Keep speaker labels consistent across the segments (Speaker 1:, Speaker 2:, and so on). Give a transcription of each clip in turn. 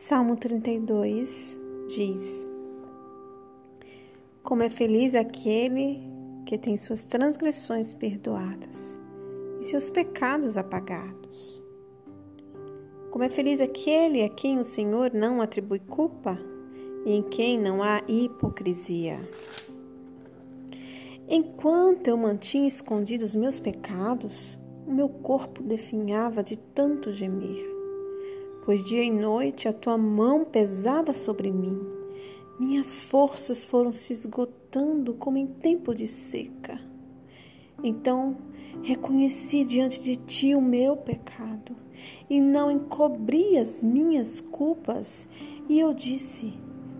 Speaker 1: Salmo 32 diz: Como é feliz aquele que tem suas transgressões perdoadas e seus pecados apagados. Como é feliz aquele a quem o Senhor não atribui culpa e em quem não há hipocrisia. Enquanto eu mantinha escondidos meus pecados, o meu corpo definhava de tanto gemer pois dia e noite a tua mão pesava sobre mim. Minhas forças foram se esgotando como em tempo de seca. Então reconheci diante de ti o meu pecado e não encobri as minhas culpas. E eu disse: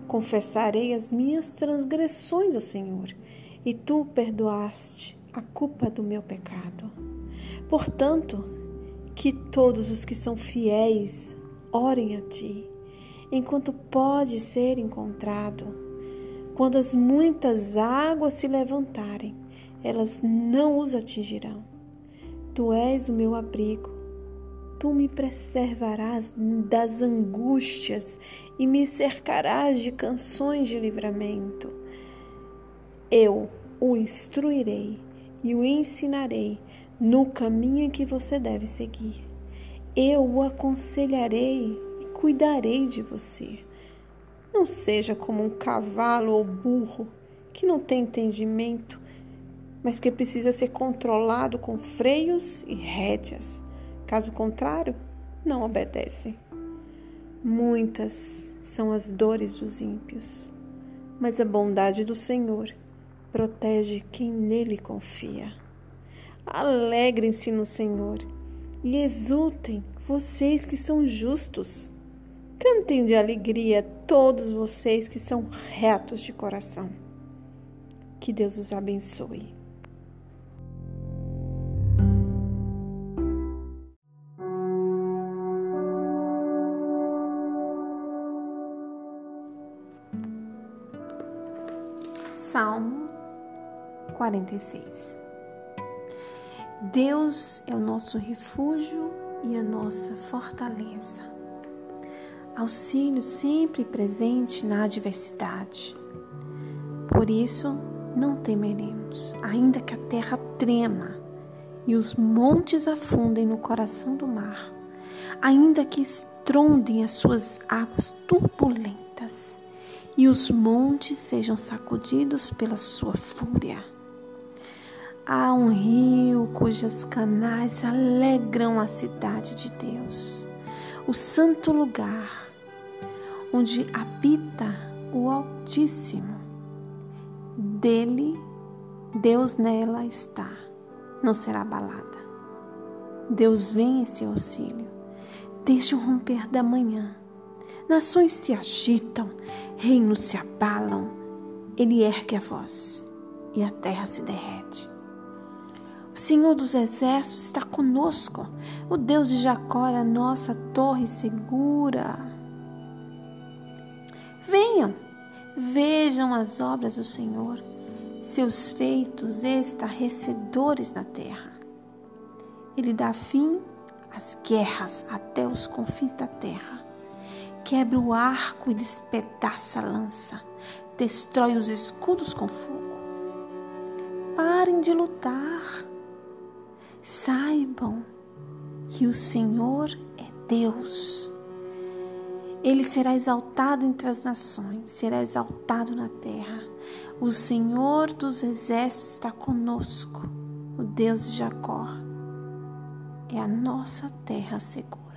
Speaker 1: Confessarei as minhas transgressões ao Senhor, e tu perdoaste a culpa do meu pecado. Portanto, que todos os que são fiéis orem a ti, enquanto pode ser encontrado. Quando as muitas águas se levantarem, elas não os atingirão. Tu és o meu abrigo, tu me preservarás das angústias e me cercarás de canções de livramento. Eu o instruirei e o ensinarei no caminho em que você deve seguir eu o aconselharei e cuidarei de você. Não seja como um cavalo ou burro que não tem entendimento, mas que precisa ser controlado com freios e rédeas. Caso contrário, não obedece. Muitas são as dores dos ímpios, mas a bondade do Senhor protege quem nele confia. Alegrem-se no Senhor e exultem vocês que são justos. Cantem de alegria todos vocês que são retos de coração. Que Deus os abençoe. Salmo 46 Deus é o nosso refúgio e a nossa fortaleza. Auxílio sempre presente na adversidade. Por isso, não temeremos, ainda que a terra trema e os montes afundem no coração do mar, ainda que estrondem as suas águas turbulentas e os montes sejam sacudidos pela sua fúria Há um rio cujas canais alegram a cidade de Deus, o santo lugar onde habita o Altíssimo. Dele, Deus nela está, não será abalada. Deus vem em seu auxílio, desde o romper da manhã. Nações se agitam, reinos se abalam, ele ergue a voz e a terra se derrete. O Senhor dos Exércitos está conosco. O Deus de Jacó é a nossa torre segura. Venham, vejam as obras do Senhor, seus feitos estarrecedores na terra. Ele dá fim às guerras até os confins da terra. Quebra o arco e despedaça a lança. Destrói os escudos com fogo. Parem de lutar Saibam que o Senhor é Deus. Ele será exaltado entre as nações, será exaltado na terra. O Senhor dos exércitos está conosco. O Deus de Jacó é a nossa terra segura.